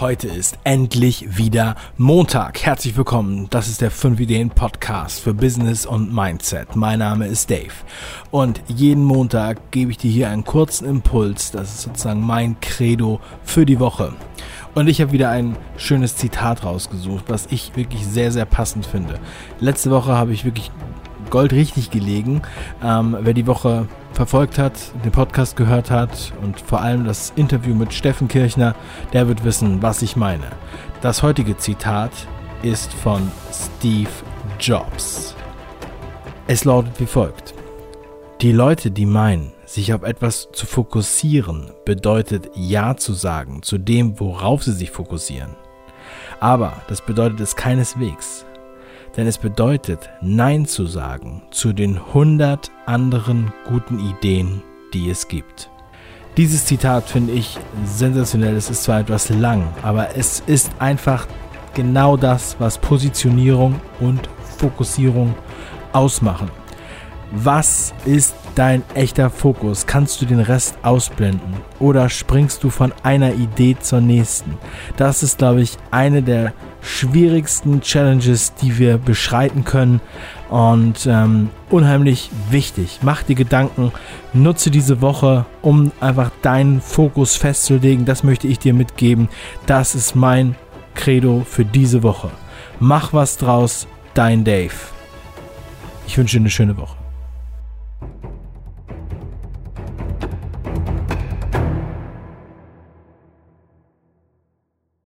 Heute ist endlich wieder Montag. Herzlich willkommen. Das ist der 5 Ideen Podcast für Business und Mindset. Mein Name ist Dave. Und jeden Montag gebe ich dir hier einen kurzen Impuls. Das ist sozusagen mein Credo für die Woche. Und ich habe wieder ein schönes Zitat rausgesucht, was ich wirklich sehr, sehr passend finde. Letzte Woche habe ich wirklich Gold richtig gelegen. Ähm, wer die Woche verfolgt hat, den Podcast gehört hat und vor allem das Interview mit Steffen Kirchner, der wird wissen, was ich meine. Das heutige Zitat ist von Steve Jobs. Es lautet wie folgt. Die Leute, die meinen, sich auf etwas zu fokussieren, bedeutet Ja zu sagen zu dem, worauf sie sich fokussieren. Aber das bedeutet es keineswegs denn es bedeutet Nein zu sagen zu den 100 anderen guten Ideen, die es gibt. Dieses Zitat finde ich sensationell. Es ist zwar etwas lang, aber es ist einfach genau das, was Positionierung und Fokussierung ausmachen. Was ist dein echter Fokus? Kannst du den Rest ausblenden? Oder springst du von einer Idee zur nächsten? Das ist, glaube ich, eine der schwierigsten Challenges, die wir beschreiten können. Und ähm, unheimlich wichtig. Mach dir Gedanken, nutze diese Woche, um einfach deinen Fokus festzulegen. Das möchte ich dir mitgeben. Das ist mein Credo für diese Woche. Mach was draus, dein Dave. Ich wünsche dir eine schöne Woche.